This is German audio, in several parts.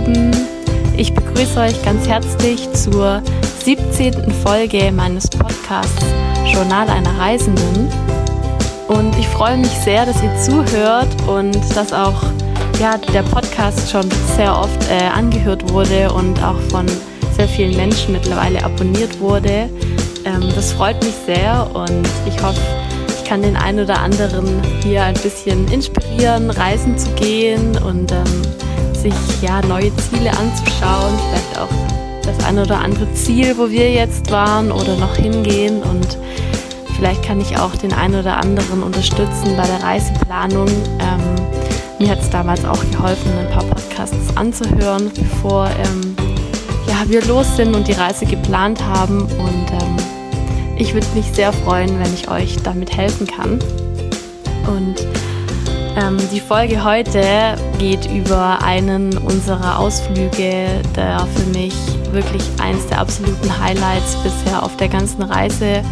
Lieben, ich begrüße euch ganz herzlich zur 17. Folge meines Podcasts Journal einer Reisenden. Und ich freue mich sehr, dass ihr zuhört und dass auch ja, der Podcast schon sehr oft äh, angehört wurde und auch von sehr vielen Menschen mittlerweile abonniert wurde. Ähm, das freut mich sehr und ich hoffe, ich kann den einen oder anderen hier ein bisschen inspirieren, reisen zu gehen und ähm, sich ja neue Ziele anzuschauen, vielleicht auch das eine oder andere Ziel, wo wir jetzt waren oder noch hingehen und vielleicht kann ich auch den einen oder anderen unterstützen bei der Reiseplanung. Ähm, mir hat es damals auch geholfen, ein paar Podcasts anzuhören, bevor ähm, ja, wir los sind und die Reise geplant haben. Und ähm, ich würde mich sehr freuen, wenn ich euch damit helfen kann. Und die Folge heute geht über einen unserer Ausflüge, der für mich wirklich eins der absoluten Highlights bisher auf der ganzen Reise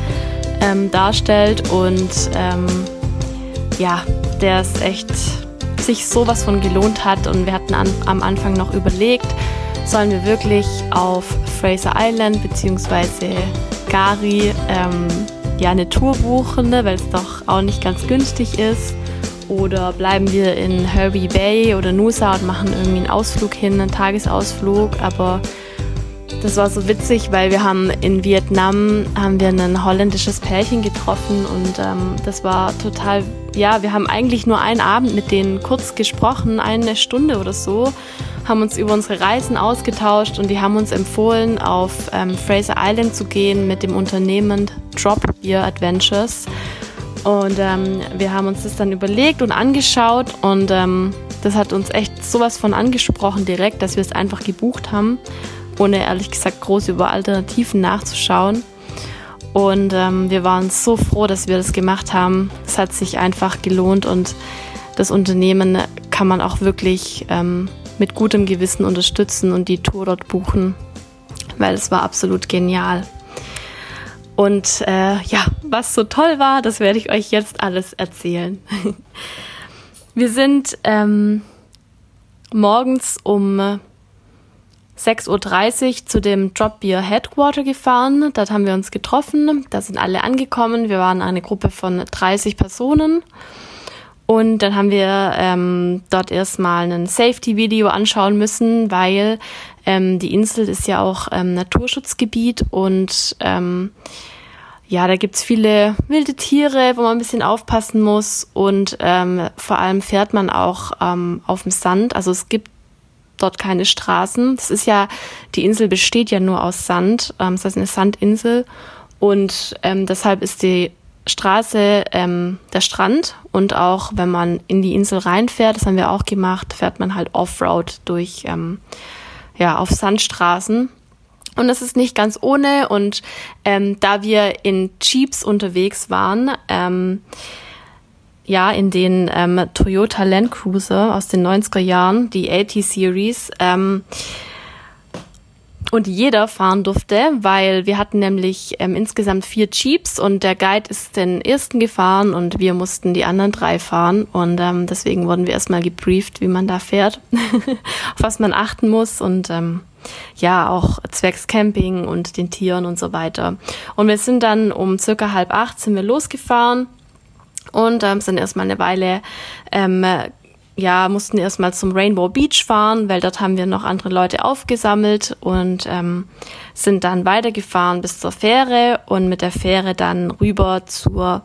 ähm, darstellt. Und ähm, ja, der ist echt sich sowas von gelohnt hat. Und wir hatten an, am Anfang noch überlegt, sollen wir wirklich auf Fraser Island bzw. Gari ähm, ja eine Tour buchen, ne, weil es doch auch nicht ganz günstig ist. Oder bleiben wir in Herbie Bay oder Nusa und machen irgendwie einen Ausflug hin, einen Tagesausflug. Aber das war so witzig, weil wir haben in Vietnam haben wir ein holländisches Pärchen getroffen und ähm, das war total, ja, wir haben eigentlich nur einen Abend mit denen kurz gesprochen, eine Stunde oder so, haben uns über unsere Reisen ausgetauscht und die haben uns empfohlen, auf ähm, Fraser Island zu gehen mit dem Unternehmen Drop Beer Adventures. Und ähm, wir haben uns das dann überlegt und angeschaut und ähm, das hat uns echt sowas von angesprochen direkt, dass wir es einfach gebucht haben ohne ehrlich gesagt groß über Alternativen nachzuschauen. Und ähm, wir waren so froh, dass wir das gemacht haben. Es hat sich einfach gelohnt und das Unternehmen kann man auch wirklich ähm, mit gutem Gewissen unterstützen und die Tour dort buchen, weil es war absolut genial. Und äh, ja, was so toll war, das werde ich euch jetzt alles erzählen. wir sind ähm, morgens um 6.30 Uhr zu dem Drop Beer Headquarter gefahren. Dort haben wir uns getroffen. Da sind alle angekommen. Wir waren eine Gruppe von 30 Personen. Und dann haben wir ähm, dort erstmal ein Safety-Video anschauen müssen, weil ähm, die Insel ist ja auch ähm, Naturschutzgebiet und ähm, ja, da gibt's viele wilde Tiere, wo man ein bisschen aufpassen muss und ähm, vor allem fährt man auch ähm, auf dem Sand. Also es gibt dort keine Straßen. Das ist ja, die Insel besteht ja nur aus Sand, ähm, das heißt eine Sandinsel. Und ähm, deshalb ist die Straße ähm, der Strand und auch wenn man in die Insel reinfährt, das haben wir auch gemacht, fährt man halt Offroad durch, ähm, ja, auf Sandstraßen. Und das ist nicht ganz ohne und ähm, da wir in Jeeps unterwegs waren, ähm, ja in den ähm, Toyota Land Cruiser aus den 90er Jahren, die AT Series. Ähm, und jeder fahren durfte, weil wir hatten nämlich ähm, insgesamt vier Jeeps und der Guide ist den ersten gefahren und wir mussten die anderen drei fahren und ähm, deswegen wurden wir erstmal gebrieft, wie man da fährt, auf was man achten muss und ähm, ja auch zwecks Camping und den Tieren und so weiter. Und wir sind dann um circa halb acht sind wir losgefahren und ähm, sind erstmal eine Weile, ähm, ja, mussten erstmal zum Rainbow Beach fahren, weil dort haben wir noch andere Leute aufgesammelt und ähm, sind dann weitergefahren bis zur Fähre und mit der Fähre dann rüber zur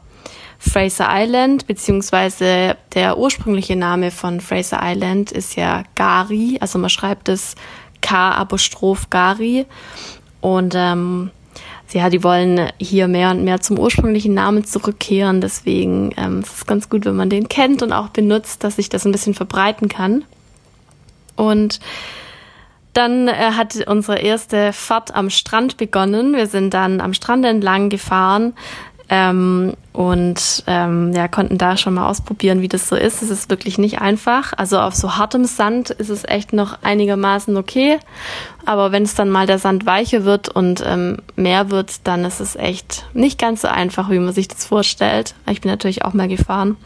Fraser Island, beziehungsweise der ursprüngliche Name von Fraser Island ist ja Gari, also man schreibt es K-Apostroph Gari. Und ähm, ja, die wollen hier mehr und mehr zum ursprünglichen Namen zurückkehren. Deswegen ähm, ist es ganz gut, wenn man den kennt und auch benutzt, dass sich das ein bisschen verbreiten kann. Und dann äh, hat unsere erste Fahrt am Strand begonnen. Wir sind dann am Strand entlang gefahren, ähm, und ähm, ja, konnten da schon mal ausprobieren, wie das so ist. Es ist wirklich nicht einfach. Also auf so hartem Sand ist es echt noch einigermaßen okay. Aber wenn es dann mal der Sand weicher wird und ähm, mehr wird, dann ist es echt nicht ganz so einfach, wie man sich das vorstellt. Ich bin natürlich auch mal gefahren.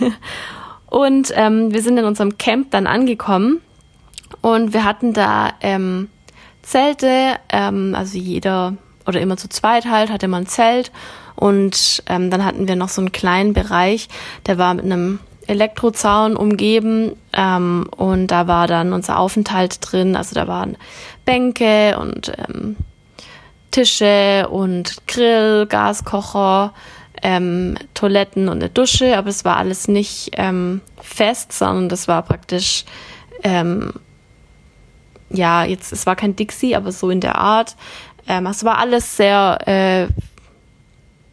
und ähm, wir sind in unserem Camp dann angekommen. Und wir hatten da ähm, Zelte, ähm, also jeder oder immer zu zweit halt, hatte man ein Zelt. Und ähm, dann hatten wir noch so einen kleinen Bereich, der war mit einem Elektrozaun umgeben ähm, und da war dann unser Aufenthalt drin. Also da waren Bänke und ähm, Tische und Grill, Gaskocher, ähm, Toiletten und eine Dusche, aber es war alles nicht ähm, fest, sondern das war praktisch ähm, ja, jetzt, es war kein Dixie, aber so in der Art. Ähm, es war alles sehr, äh,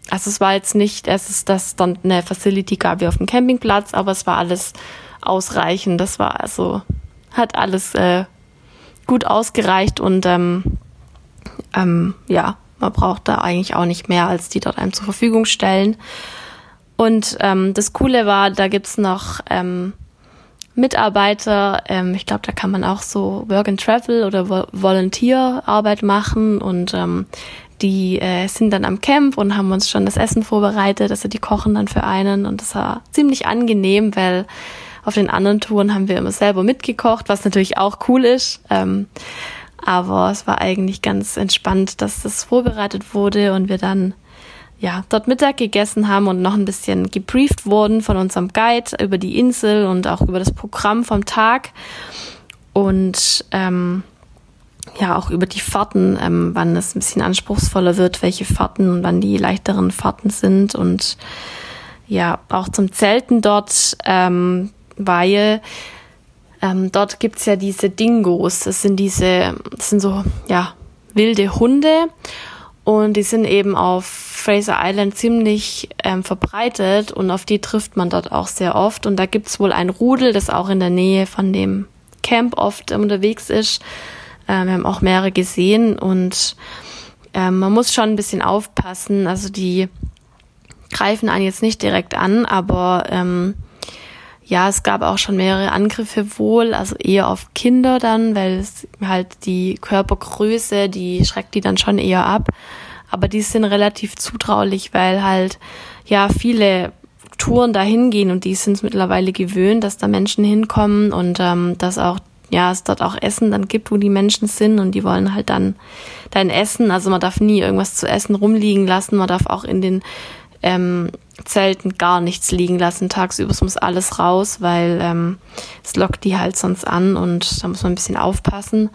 also es war jetzt nicht, es ist, dass dann eine Facility gab wie auf dem Campingplatz, aber es war alles ausreichend. Das war also, hat alles äh, gut ausgereicht und ähm, ähm, ja, man braucht da eigentlich auch nicht mehr, als die dort einem zur Verfügung stellen. Und ähm, das Coole war, da gibt's noch ähm, Mitarbeiter. Ähm, ich glaube, da kann man auch so Work and Travel oder Vo Volunteerarbeit machen und ähm, die äh, sind dann am Camp und haben uns schon das Essen vorbereitet. Also die kochen dann für einen und das war ziemlich angenehm, weil auf den anderen Touren haben wir immer selber mitgekocht, was natürlich auch cool ist. Ähm, aber es war eigentlich ganz entspannt, dass das vorbereitet wurde und wir dann ja, dort Mittag gegessen haben und noch ein bisschen gebrieft wurden von unserem Guide über die Insel und auch über das Programm vom Tag und ähm, ja auch über die Fahrten, ähm, wann es ein bisschen anspruchsvoller wird, welche Fahrten und wann die leichteren Fahrten sind und ja auch zum Zelten dort, ähm, weil ähm, dort gibt's ja diese Dingos, das sind diese, das sind so ja wilde Hunde und die sind eben auf Fraser Island ziemlich ähm, verbreitet und auf die trifft man dort auch sehr oft. Und da gibt's wohl ein Rudel, das auch in der Nähe von dem Camp oft unterwegs ist. Ähm, wir haben auch mehrere gesehen und ähm, man muss schon ein bisschen aufpassen. Also die greifen einen jetzt nicht direkt an, aber ähm, ja, es gab auch schon mehrere Angriffe wohl, also eher auf Kinder dann, weil es halt die Körpergröße, die schreckt die dann schon eher ab. Aber die sind relativ zutraulich, weil halt ja viele Touren dahin gehen und die sind es mittlerweile gewöhnt, dass da Menschen hinkommen und ähm, dass auch ja es dort auch Essen dann gibt, wo die Menschen sind und die wollen halt dann dein Essen. Also man darf nie irgendwas zu essen rumliegen lassen. Man darf auch in den ähm, Zelten gar nichts liegen lassen. Tagsüber muss alles raus, weil ähm, es lockt die halt sonst an und da muss man ein bisschen aufpassen.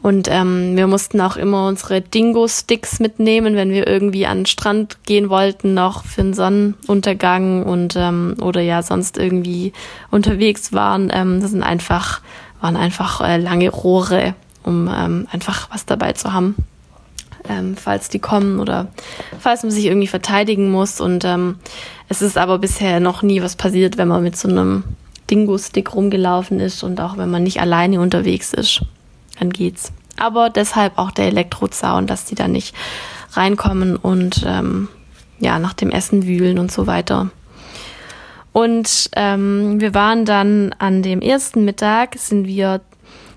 Und ähm, wir mussten auch immer unsere Dingo-Sticks mitnehmen, wenn wir irgendwie an den Strand gehen wollten, noch für den Sonnenuntergang und ähm, oder ja sonst irgendwie unterwegs waren. Ähm, das sind einfach, waren einfach äh, lange Rohre, um ähm, einfach was dabei zu haben ähm, falls die kommen oder falls man sich irgendwie verteidigen muss. Und ähm, es ist aber bisher noch nie was passiert, wenn man mit so einem Dingo-Stick rumgelaufen ist und auch wenn man nicht alleine unterwegs ist, dann geht's. Aber deshalb auch der Elektrozaun, dass die da nicht reinkommen und ähm, ja nach dem Essen wühlen und so weiter. Und ähm, wir waren dann an dem ersten Mittag sind wir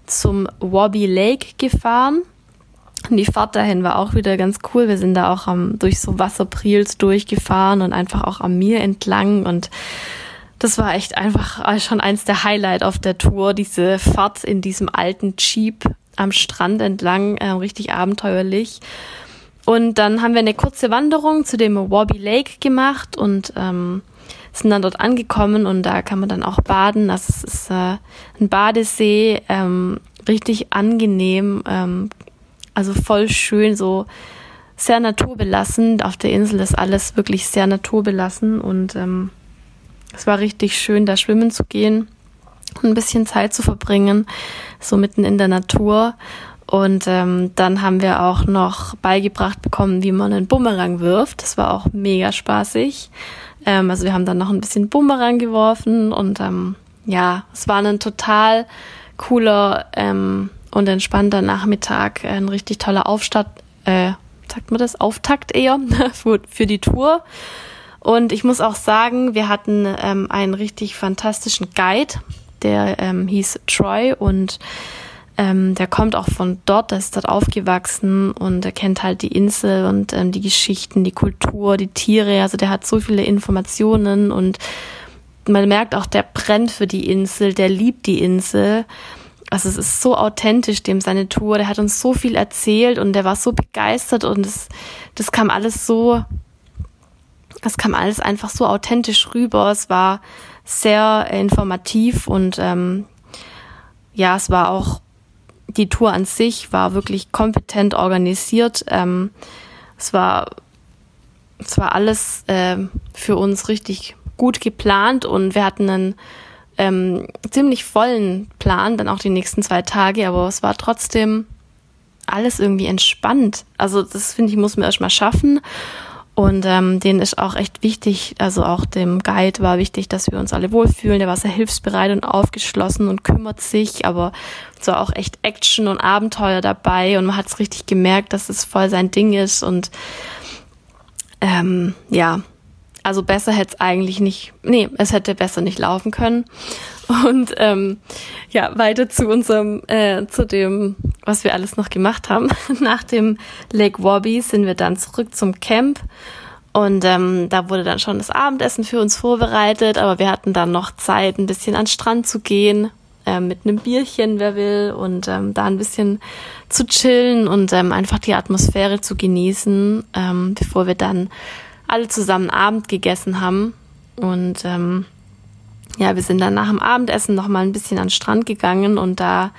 zum Wobby Lake gefahren. Und die Fahrt dahin war auch wieder ganz cool. Wir sind da auch am, durch so Wasserpriels durchgefahren und einfach auch am Meer entlang und das war echt einfach schon eins der Highlight auf der Tour, diese Fahrt in diesem alten Jeep am Strand entlang, äh, richtig abenteuerlich. Und dann haben wir eine kurze Wanderung zu dem Wobby Lake gemacht und ähm, sind dann dort angekommen und da kann man dann auch baden. Das ist äh, ein Badesee, ähm, richtig angenehm, ähm, also voll schön, so sehr naturbelassen. Auf der Insel ist alles wirklich sehr naturbelassen und ähm, es war richtig schön, da schwimmen zu gehen und ein bisschen Zeit zu verbringen, so mitten in der Natur. Und ähm, dann haben wir auch noch beigebracht bekommen, wie man einen Bumerang wirft. Das war auch mega spaßig. Ähm, also wir haben dann noch ein bisschen Bumerang geworfen und ähm, ja, es war ein total cooler ähm, und entspannter Nachmittag, ein richtig toller Aufstatt, äh, sagt man das, Auftakt eher für, für die Tour. Und ich muss auch sagen, wir hatten ähm, einen richtig fantastischen Guide, der ähm, hieß Troy und ähm, der kommt auch von dort, der ist dort aufgewachsen und er kennt halt die Insel und ähm, die Geschichten, die Kultur, die Tiere. Also der hat so viele Informationen und man merkt auch, der brennt für die Insel, der liebt die Insel. also es ist so authentisch, dem seine Tour. Der hat uns so viel erzählt und der war so begeistert und das, das kam alles so, das kam alles einfach so authentisch rüber. Es war sehr informativ und ähm, ja, es war auch die Tour an sich war wirklich kompetent organisiert. Ähm, es war es war alles äh, für uns richtig gut geplant und wir hatten einen ähm, ziemlich vollen Plan, dann auch die nächsten zwei Tage, aber es war trotzdem alles irgendwie entspannt. Also das finde ich, muss man erstmal schaffen. Und ähm, denen ist auch echt wichtig, also auch dem Guide war wichtig, dass wir uns alle wohlfühlen. Der war sehr hilfsbereit und aufgeschlossen und kümmert sich, aber war auch echt Action und Abenteuer dabei und man hat es richtig gemerkt, dass es voll sein Ding ist und ähm, ja, also besser hätte es eigentlich nicht, nee, es hätte besser nicht laufen können. Und ähm, ja, weiter zu unserem, äh, zu dem, was wir alles noch gemacht haben. Nach dem Lake Wobby sind wir dann zurück zum Camp. Und ähm, da wurde dann schon das Abendessen für uns vorbereitet, aber wir hatten dann noch Zeit, ein bisschen an den Strand zu gehen, äh, mit einem Bierchen, wer will, und ähm, da ein bisschen zu chillen und ähm, einfach die Atmosphäre zu genießen, ähm, bevor wir dann alle zusammen Abend gegessen haben. Und ähm, ja, wir sind dann nach dem Abendessen noch mal ein bisschen an den Strand gegangen und da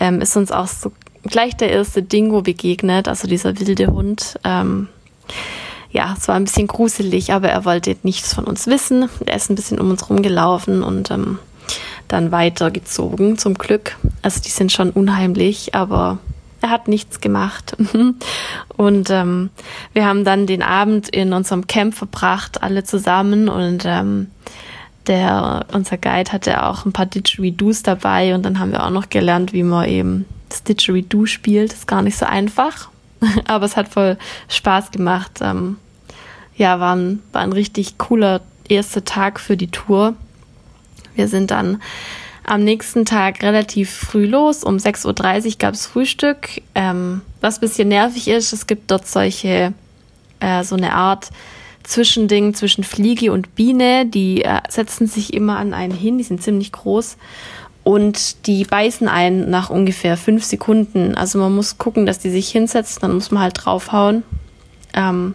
ähm, ist uns auch so gleich der erste Dingo begegnet, also dieser wilde Hund. Ähm, ja, es war ein bisschen gruselig, aber er wollte nichts von uns wissen. Er ist ein bisschen um uns rumgelaufen und ähm, dann weitergezogen, zum Glück. Also die sind schon unheimlich, aber er hat nichts gemacht. und ähm, wir haben dann den Abend in unserem Camp verbracht, alle zusammen. Und ähm, der, unser Guide hatte auch ein paar Didgeridoos dabei. Und dann haben wir auch noch gelernt, wie man eben das Didgeridoo spielt. Ist gar nicht so einfach. Aber es hat voll Spaß gemacht. Ähm, ja, war ein, war ein richtig cooler erster Tag für die Tour. Wir sind dann am nächsten Tag relativ früh los. Um 6.30 Uhr gab es Frühstück. Ähm, was bisschen nervig ist, es gibt dort solche, äh, so eine Art Zwischending zwischen Fliege und Biene. Die äh, setzen sich immer an einen hin, die sind ziemlich groß. Und die beißen einen nach ungefähr fünf Sekunden. Also man muss gucken, dass die sich hinsetzen, dann muss man halt draufhauen. Ähm,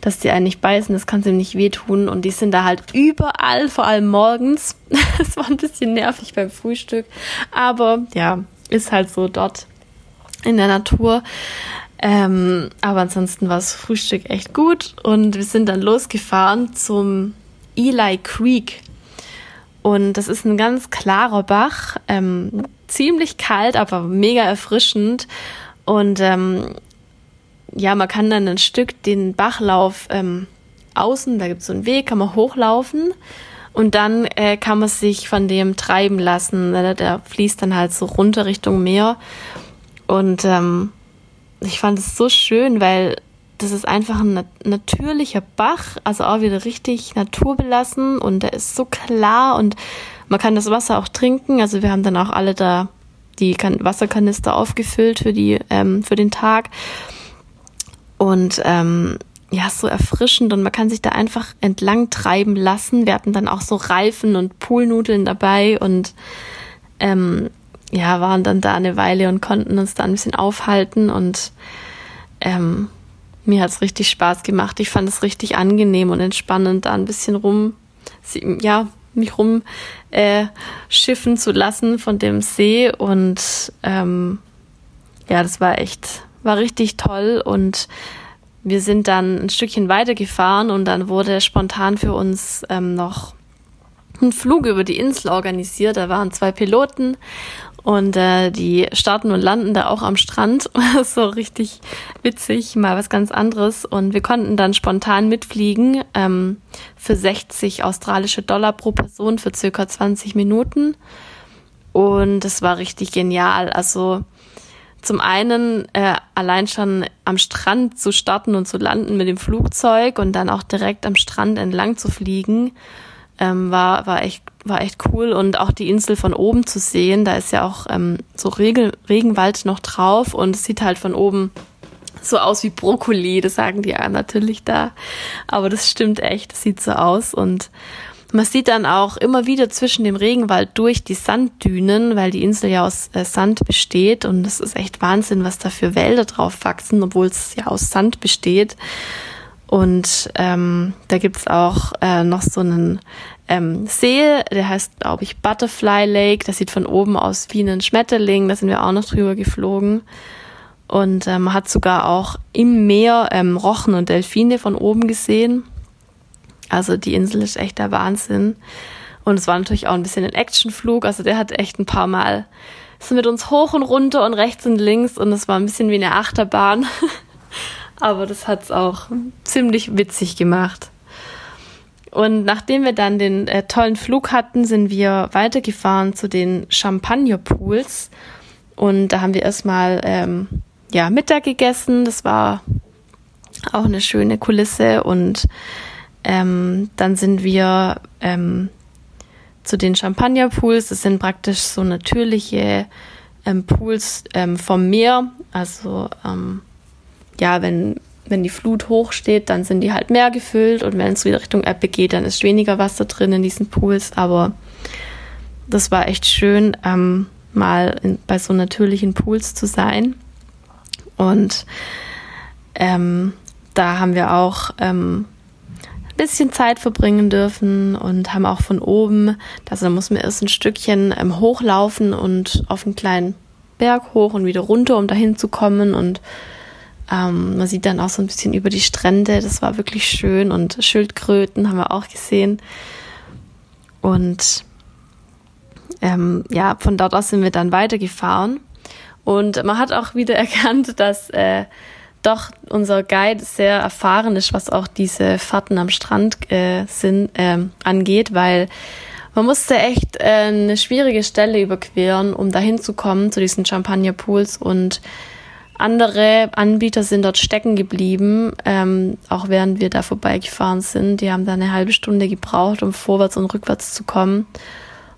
dass die einen nicht beißen, das kann ziemlich wehtun. Und die sind da halt überall, vor allem morgens. Es war ein bisschen nervig beim Frühstück. Aber ja, ist halt so dort in der Natur. Ähm, aber ansonsten war das Frühstück echt gut. Und wir sind dann losgefahren zum Eli Creek. Und das ist ein ganz klarer Bach, ähm, ziemlich kalt, aber mega erfrischend. Und ähm, ja, man kann dann ein Stück den Bachlauf ähm, außen, da gibt es so einen Weg, kann man hochlaufen und dann äh, kann man sich von dem treiben lassen. Der, der fließt dann halt so runter Richtung Meer. Und ähm, ich fand es so schön, weil das ist einfach ein natürlicher Bach, also auch wieder richtig naturbelassen und der ist so klar und man kann das Wasser auch trinken. Also wir haben dann auch alle da die Wasserkanister aufgefüllt für die ähm, für den Tag und ähm, ja, so erfrischend und man kann sich da einfach entlang treiben lassen. Wir hatten dann auch so Reifen und Poolnudeln dabei und ähm, ja, waren dann da eine Weile und konnten uns da ein bisschen aufhalten und ähm, mir hat's richtig Spaß gemacht. Ich fand es richtig angenehm und entspannend, da ein bisschen rum, ja, mich rum äh, schiffen zu lassen von dem See und ähm, ja, das war echt war richtig toll und wir sind dann ein Stückchen weitergefahren und dann wurde spontan für uns ähm, noch ein Flug über die Insel organisiert. Da waren zwei Piloten und äh, die starten und landen da auch am Strand. so richtig witzig, mal was ganz anderes. Und wir konnten dann spontan mitfliegen ähm, für 60 australische Dollar pro Person für circa 20 Minuten. Und es war richtig genial. Also zum einen äh, allein schon am Strand zu starten und zu landen mit dem Flugzeug und dann auch direkt am Strand entlang zu fliegen, ähm, war, war, echt, war echt cool. Und auch die Insel von oben zu sehen, da ist ja auch ähm, so Regen, Regenwald noch drauf und es sieht halt von oben so aus wie Brokkoli, das sagen die ja natürlich da. Aber das stimmt echt, das sieht so aus. Und Man sieht dann auch immer wieder zwischen dem Regenwald durch die Sanddünen, weil die Insel ja aus äh, Sand besteht und es ist echt Wahnsinn, was da für Wälder drauf wachsen, obwohl es ja aus Sand besteht. Und ähm, da gibt's auch äh, noch so einen ähm, See, der heißt, glaube ich, Butterfly Lake. Das sieht von oben aus wie ein Schmetterling. Da sind wir auch noch drüber geflogen. Und äh, man hat sogar auch im Meer ähm, Rochen und Delfine von oben gesehen. Also die Insel ist echt der Wahnsinn. Und es war natürlich auch ein bisschen ein Actionflug. Also der hat echt ein paar Mal so mit uns hoch und runter und rechts und links und es war ein bisschen wie eine Achterbahn. Aber das hat's auch ziemlich witzig gemacht. Und nachdem wir dann den äh, tollen Flug hatten, sind wir weitergefahren zu den Champagnerpools. Und da haben wir erstmal ähm, ja, Mittag gegessen. Das war auch eine schöne Kulisse. Und ähm, dann sind wir ähm, zu den Champagnerpools. Das sind praktisch so natürliche ähm, Pools ähm, vom Meer. Also ähm, ja, wenn, wenn die Flut hoch steht, dann sind die halt mehr gefüllt und wenn es wieder Richtung Ebbe geht, dann ist weniger Wasser drin in diesen Pools. Aber das war echt schön, ähm, mal in, bei so natürlichen Pools zu sein. Und da haben wir auch bisschen Zeit verbringen dürfen und haben auch von oben, also da muss man erst ein Stückchen ähm, hochlaufen und auf einen kleinen Berg hoch und wieder runter, um dahin zu kommen. Und ähm, man sieht dann auch so ein bisschen über die Strände, das war wirklich schön und Schildkröten haben wir auch gesehen. Und ähm, ja, von dort aus sind wir dann weitergefahren. Und man hat auch wieder erkannt, dass äh, doch unser Guide sehr erfahren ist, was auch diese Fahrten am Strand äh, sind, äh, angeht, weil man musste echt äh, eine schwierige Stelle überqueren, um dahin zu kommen zu diesen Champagnerpools und andere Anbieter sind dort stecken geblieben, ähm, auch während wir da vorbeigefahren sind. Die haben da eine halbe Stunde gebraucht, um vorwärts und rückwärts zu kommen.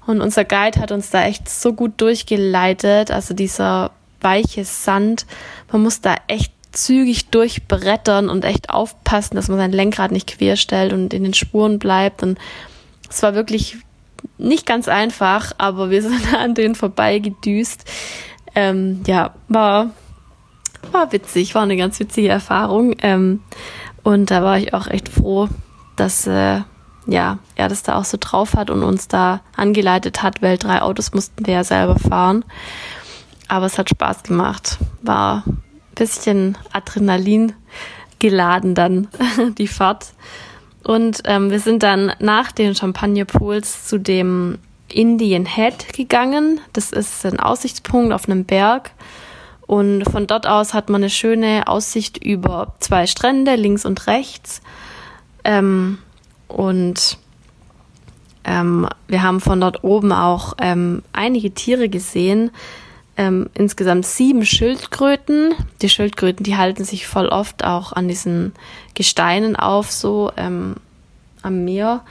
Und unser Guide hat uns da echt so gut durchgeleitet. Also dieser weiche Sand, man muss da echt zügig durchbrettern und echt aufpassen, dass man sein Lenkrad nicht querstellt und in den Spuren bleibt. Und es war wirklich nicht ganz einfach, aber wir sind an denen vorbeigedüst. Ähm, ja, war, war witzig, war eine ganz witzige Erfahrung. Ähm, und da war ich auch echt froh, dass äh, ja, er das da auch so drauf hat und uns da angeleitet hat, weil drei Autos mussten wir ja selber fahren. Aber es hat Spaß gemacht. War bisschen Adrenalin geladen dann die Fahrt. Und ähm, wir sind dann nach den Champagnerpools zu dem Indian Head gegangen. Das ist ein Aussichtspunkt auf einem Berg. Und von dort aus hat man eine schöne Aussicht über zwei Strände, links und rechts. Ähm, und ähm, wir haben von dort oben auch ähm, einige Tiere gesehen, ähm, insgesamt sieben Schildkröten. Die Schildkröten, die halten sich voll oft auch an diesen Gesteinen auf, so ähm, am Meer.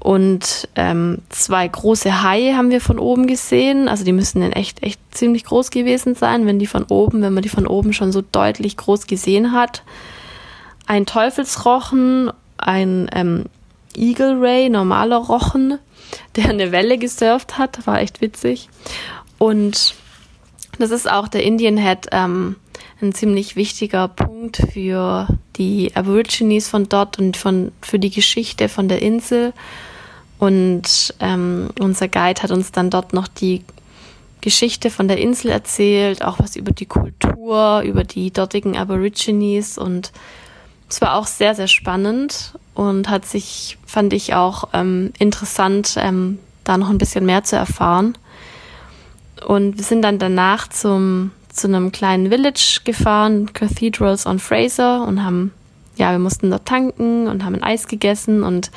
Und ähm, zwei große Haie haben wir von oben gesehen. Also die müssen in echt, echt ziemlich groß gewesen sein, wenn die von oben, wenn man die von oben schon so deutlich groß gesehen hat. Ein Teufelsrochen, ein ähm, Eagle Ray, normaler Rochen, der eine Welle gesurft hat, war echt witzig. Und das ist auch der Indian Head ähm, ein ziemlich wichtiger Punkt für die Aborigines von dort und von, für die Geschichte von der Insel. Und ähm, unser Guide hat uns dann dort noch die Geschichte von der Insel erzählt, auch was über die Kultur, über die dortigen Aborigines und es war auch sehr, sehr spannend und hat sich, fand ich auch ähm, interessant, ähm, da noch ein bisschen mehr zu erfahren. Und wir sind dann danach zum, zu einem kleinen Village gefahren, Cathedrals on Fraser, und haben, ja, wir mussten dort tanken und haben ein Eis gegessen und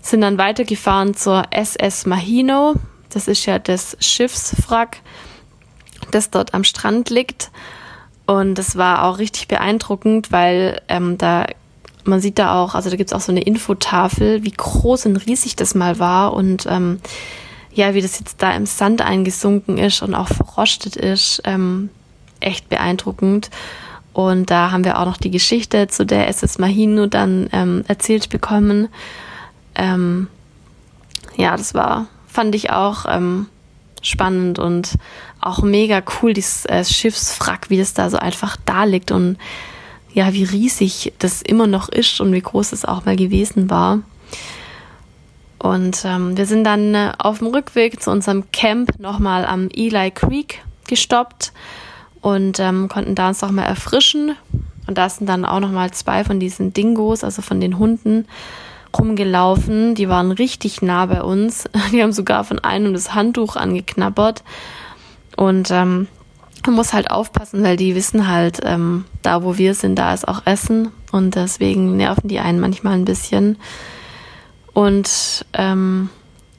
sind dann weitergefahren zur SS Mahino. Das ist ja das Schiffswrack, das dort am Strand liegt. Und das war auch richtig beeindruckend, weil ähm, da man sieht da auch, also da gibt's auch so eine Infotafel, wie groß und riesig das mal war und ähm, ja, wie das jetzt da im Sand eingesunken ist und auch verrostet ist, ähm, echt beeindruckend. Und da haben wir auch noch die Geschichte zu der SS Mahino dann ähm, erzählt bekommen. Ähm, ja, das war, fand ich auch ähm, spannend und auch mega cool, dieses äh, Schiffswrack, wie das da so einfach da liegt und ja, wie riesig das immer noch ist und wie groß es auch mal gewesen war. Und ähm, wir sind dann äh, auf dem Rückweg zu unserem Camp nochmal am Eli Creek gestoppt und ähm, konnten da uns nochmal erfrischen. Und da sind dann auch nochmal zwei von diesen Dingos, also von den Hunden, rumgelaufen. Die waren richtig nah bei uns. Die haben sogar von einem das Handtuch angeknabbert. Und ähm, man muss halt aufpassen, weil die wissen halt, ähm, da wo wir sind, da ist auch Essen. Und deswegen nerven die einen manchmal ein bisschen. Und ähm,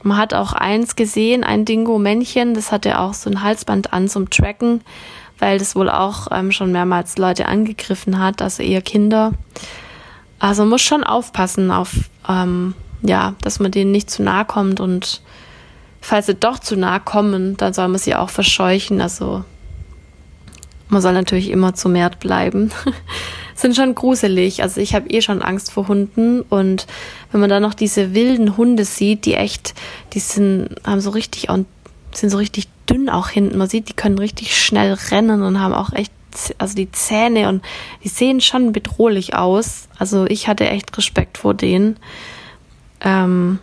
man hat auch eins gesehen, ein Dingo-Männchen, das hatte auch so ein Halsband an zum Tracken, weil das wohl auch ähm, schon mehrmals Leute angegriffen hat, also eher Kinder. Also man muss schon aufpassen auf, ähm, ja, dass man denen nicht zu nahe kommt und falls sie doch zu nahe kommen, dann soll man sie auch verscheuchen. Also man soll natürlich immer zu Mert bleiben. sind schon gruselig. Also ich habe eh schon Angst vor Hunden und wenn man dann noch diese wilden Hunde sieht, die echt, die sind, haben so richtig und sind so richtig dünn auch hinten. Man sieht, die können richtig schnell rennen und haben auch echt, also die Zähne und die sehen schon bedrohlich aus. Also ich hatte echt Respekt vor denen. Ähm,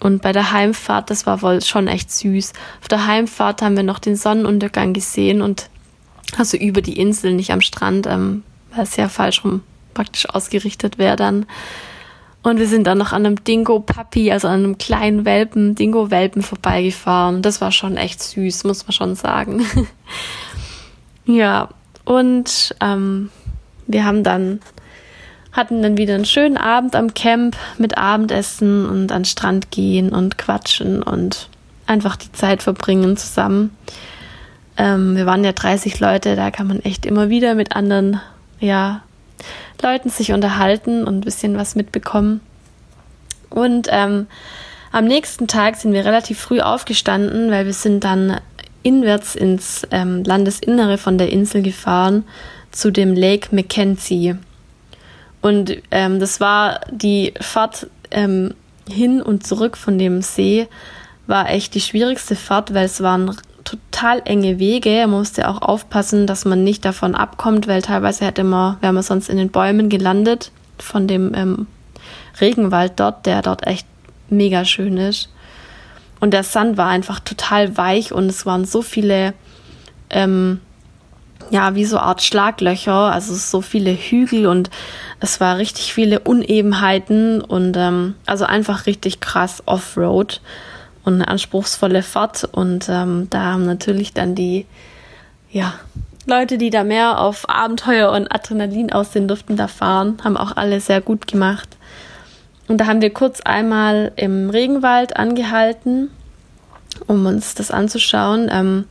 und bei der Heimfahrt, das war wohl schon echt süß. Auf der Heimfahrt haben wir noch den Sonnenuntergang gesehen und also über die Insel, nicht am Strand, ähm, weil es ja falsch rum praktisch ausgerichtet wäre dann. Und wir sind dann noch an einem Dingo-Puppy, also an einem kleinen Welpen, Dingo-Welpen vorbeigefahren. Das war schon echt süß, muss man schon sagen. ja, und ähm, wir haben dann, hatten dann wieder einen schönen Abend am Camp mit Abendessen und an den Strand gehen und quatschen und einfach die Zeit verbringen zusammen. Ähm, wir waren ja 30 Leute, da kann man echt immer wieder mit anderen ja, Leuten sich unterhalten und ein bisschen was mitbekommen. Und ähm, am nächsten Tag sind wir relativ früh aufgestanden, weil wir sind dann inwärts ins ähm, Landesinnere von der Insel gefahren zu dem Lake Mackenzie. Und ähm, das war die Fahrt ähm, hin und zurück von dem See, war echt die schwierigste Fahrt, weil es waren total enge Wege. Man musste auch aufpassen, dass man nicht davon abkommt, weil teilweise hätte man, wäre man sonst in den Bäumen gelandet von dem ähm, Regenwald dort, der dort echt mega schön ist. Und der Sand war einfach total weich und es waren so viele, ähm, ja, wie so Art Schlaglöcher, also so viele Hügel und es war richtig viele Unebenheiten und ähm, also einfach richtig krass Offroad und eine anspruchsvolle Fahrt. Und ähm, da haben natürlich dann die ja, Leute, die da mehr auf Abenteuer und Adrenalin aus sind, durften da fahren, haben auch alle sehr gut gemacht. Und da haben wir kurz einmal im Regenwald angehalten, um uns das anzuschauen. Ähm,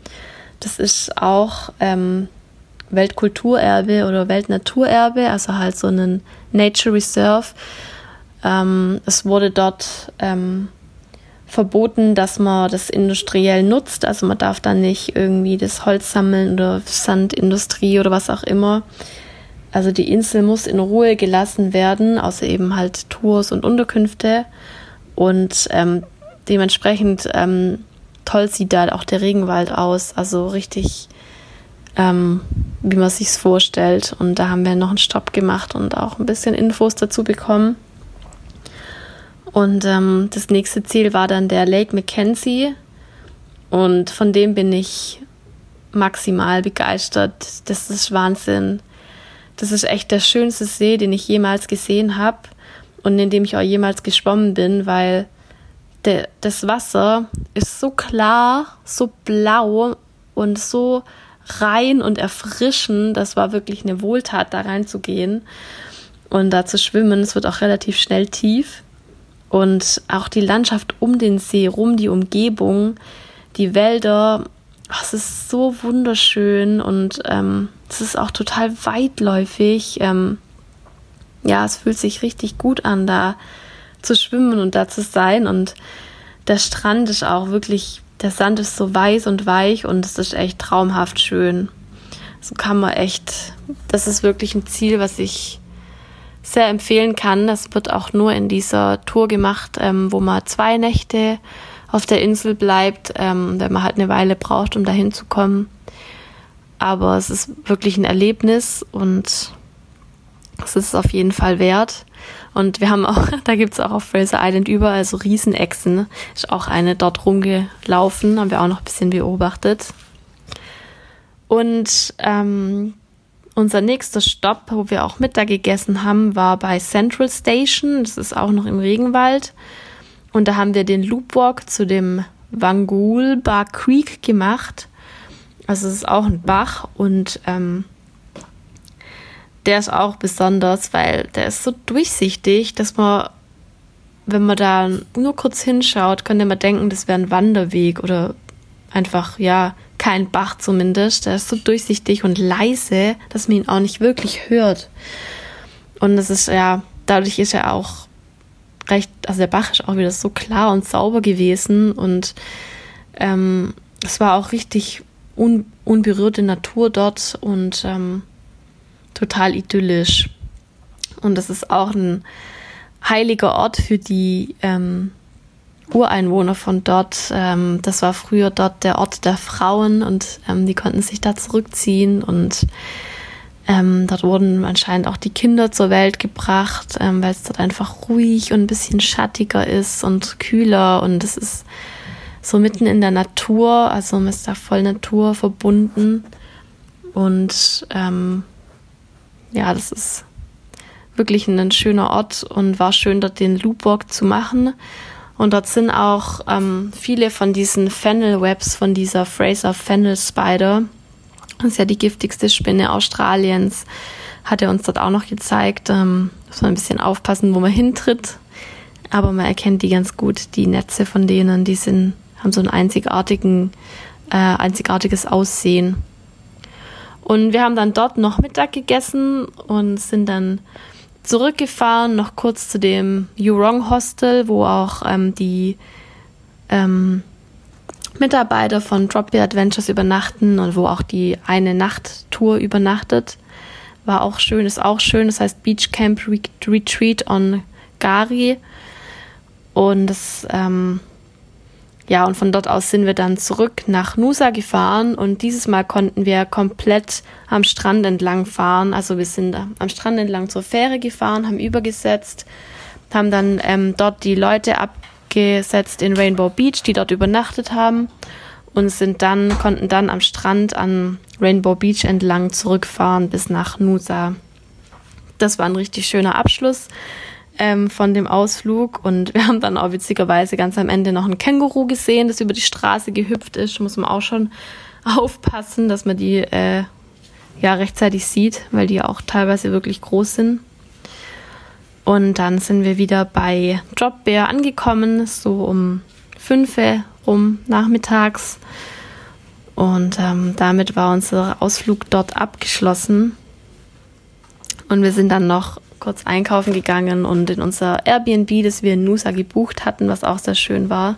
das ist auch ähm, Weltkulturerbe oder Weltnaturerbe, also halt so ein Nature Reserve. Ähm, es wurde dort ähm, verboten, dass man das industriell nutzt. Also man darf da nicht irgendwie das Holz sammeln oder Sandindustrie oder was auch immer. Also die Insel muss in Ruhe gelassen werden, außer eben halt Tours und Unterkünfte. Und ähm, dementsprechend ähm, toll sieht da auch der Regenwald aus. Also richtig, ähm, wie man sich's vorstellt. Und da haben wir noch einen Stopp gemacht und auch ein bisschen Infos dazu bekommen. Und ähm, das nächste Ziel war dann der Lake Mackenzie. Und von dem bin ich maximal begeistert. Das ist Wahnsinn. Das ist echt der schönste See, den ich jemals gesehen habe und in dem ich auch jemals geschwommen bin, weil de, das Wasser ist so klar, so blau und so rein und erfrischend. Das war wirklich eine Wohltat, da reinzugehen und da zu schwimmen. Es wird auch relativ schnell tief. Und auch die Landschaft um den See rum, die Umgebung, die Wälder, es ist so wunderschön und ähm, es ist auch total weitläufig. Ähm, ja, es fühlt sich richtig gut an, da zu schwimmen und da zu sein. Und der Strand ist auch wirklich, der Sand ist so weiß und weich und es ist echt traumhaft schön. So kann man echt, das ist wirklich ein Ziel, was ich sehr empfehlen kann. Das wird auch nur in dieser Tour gemacht, ähm, wo man zwei Nächte auf der Insel bleibt, ähm, wenn man halt eine Weile braucht, um dahin zu kommen. Aber es ist wirklich ein Erlebnis und es ist auf jeden Fall wert. Und wir haben auch, da gibt's auch auf Fraser Island überall so Riesenechsen. Ist auch eine dort rumgelaufen, haben wir auch noch ein bisschen beobachtet. Und ähm, unser nächster Stopp, wo wir auch Mittag gegessen haben, war bei Central Station. Das ist auch noch im Regenwald. Und da haben wir den Loopwalk zu dem Wangul Bar Creek gemacht. Also es ist auch ein Bach und ähm, der ist auch besonders, weil der ist so durchsichtig, dass man, wenn man da nur kurz hinschaut, könnte man denken, das wäre ein Wanderweg oder einfach, ja, kein Bach zumindest. Der ist so durchsichtig und leise, dass man ihn auch nicht wirklich hört. Und das ist ja, dadurch ist er auch recht, also der Bach ist auch wieder so klar und sauber gewesen und ähm, es war auch richtig un, unberührte Natur dort und ähm, total idyllisch. Und das ist auch ein heiliger Ort für die ähm, Ureinwohner von dort. Ähm, das war früher dort der Ort der Frauen und ähm, die konnten sich da zurückziehen und ähm, dort wurden anscheinend auch die Kinder zur Welt gebracht, ähm, weil es dort einfach ruhig und ein bisschen schattiger ist und kühler und es ist so mitten in der Natur, also man ist da voll Natur verbunden und ähm, ja, das ist wirklich ein schöner Ort und war schön, dort den Loopwalk zu machen. Und dort sind auch ähm, viele von diesen Fennel Webs von dieser Fraser Fennel Spider. Das ist ja die giftigste Spinne Australiens. Hat er uns dort auch noch gezeigt. Ähm, muss man ein bisschen aufpassen, wo man hintritt. Aber man erkennt die ganz gut, die Netze von denen, die sind, haben so ein einzigartigen, äh, einzigartiges Aussehen. Und wir haben dann dort noch Mittag gegessen und sind dann zurückgefahren, noch kurz zu dem Yurong Hostel, wo auch ähm, die ähm, Mitarbeiter von Dropbear Adventures übernachten und wo auch die eine Nachttour übernachtet. War auch schön, ist auch schön. Das heißt Beach Camp Retreat on Gari. Und das ähm, ja, und von dort aus sind wir dann zurück nach Nusa gefahren und dieses Mal konnten wir komplett am Strand entlang fahren. Also wir sind am Strand entlang zur Fähre gefahren, haben übergesetzt, haben dann ähm, dort die Leute abgesetzt in Rainbow Beach, die dort übernachtet haben und sind dann, konnten dann am Strand an Rainbow Beach entlang zurückfahren bis nach Nusa. Das war ein richtig schöner Abschluss ähm, von dem Ausflug und wir haben dann auch witzigerweise ganz am Ende noch ein Känguru gesehen, das über die Straße gehüpft ist. Muss man auch schon aufpassen, dass man die äh, ja rechtzeitig sieht, weil die ja auch teilweise wirklich groß sind. Und dann sind wir wieder bei Dropbear angekommen, so um fünf rum nachmittags. Und ähm, damit war unser Ausflug dort abgeschlossen. Und wir sind dann noch kurz einkaufen gegangen und in unser Airbnb, das wir in Nusa gebucht hatten, was auch sehr schön war.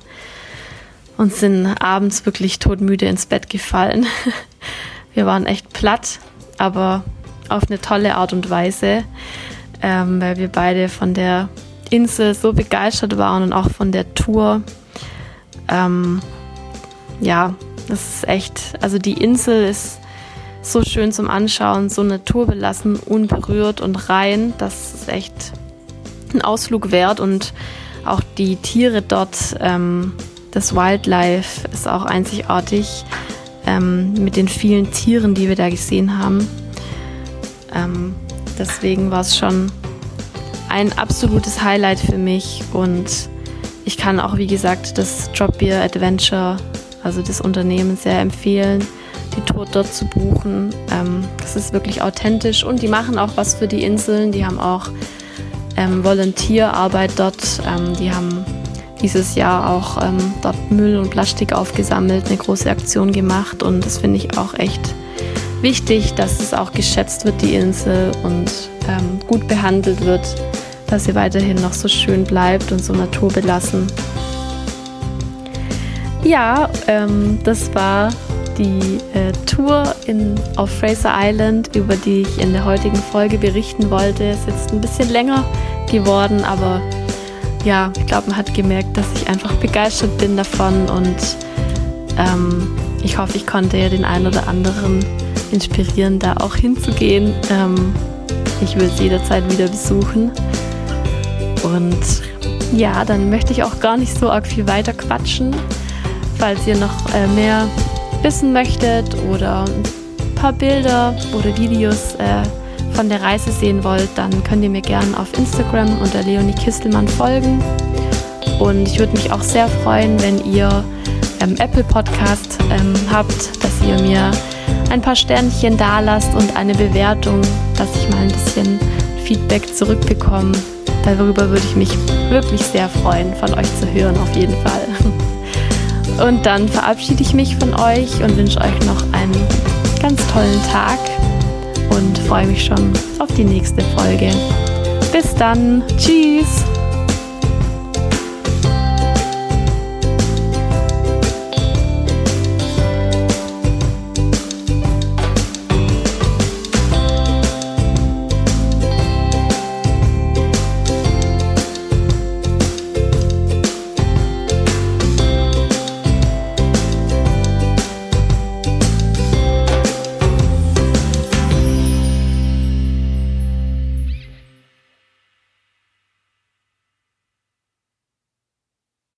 Und sind abends wirklich todmüde ins Bett gefallen. Wir waren echt platt, aber auf eine tolle Art und Weise, ähm, weil wir beide von der Insel so begeistert waren und auch von der Tour. Ähm, ja, das ist echt, also die Insel ist so schön zum Anschauen, so naturbelassen, unberührt und rein. Das ist echt ein Ausflug wert und auch die Tiere dort, ähm, das Wildlife ist auch einzigartig ähm, mit den vielen Tieren, die wir da gesehen haben. Ähm, deswegen war es schon ein absolutes Highlight für mich und ich kann auch, wie gesagt, das Drop Beer Adventure, also das Unternehmen, sehr empfehlen die Tour dort zu buchen. Ähm, das ist wirklich authentisch und die machen auch was für die Inseln. Die haben auch ähm, Volontierarbeit dort. Ähm, die haben dieses Jahr auch ähm, dort Müll und Plastik aufgesammelt, eine große Aktion gemacht und das finde ich auch echt wichtig, dass es auch geschätzt wird, die Insel und ähm, gut behandelt wird, dass sie weiterhin noch so schön bleibt und so naturbelassen. Ja, ähm, das war die äh, Tour in, auf Fraser Island, über die ich in der heutigen Folge berichten wollte, ist jetzt ein bisschen länger geworden, aber ja, ich glaube, man hat gemerkt, dass ich einfach begeistert bin davon und ähm, ich hoffe, ich konnte ja den einen oder anderen inspirieren, da auch hinzugehen. Ähm, ich will es jederzeit wieder besuchen. Und ja, dann möchte ich auch gar nicht so arg viel weiter quatschen. Falls ihr noch äh, mehr wissen möchtet oder ein paar Bilder oder Videos äh, von der Reise sehen wollt, dann könnt ihr mir gerne auf Instagram unter Leonie Kistelmann folgen. Und ich würde mich auch sehr freuen, wenn ihr ähm, Apple Podcast ähm, habt, dass ihr mir ein paar Sternchen da lasst und eine Bewertung, dass ich mal ein bisschen Feedback zurückbekomme. Darüber würde ich mich wirklich sehr freuen, von euch zu hören, auf jeden Fall. Und dann verabschiede ich mich von euch und wünsche euch noch einen ganz tollen Tag und freue mich schon auf die nächste Folge. Bis dann. Tschüss.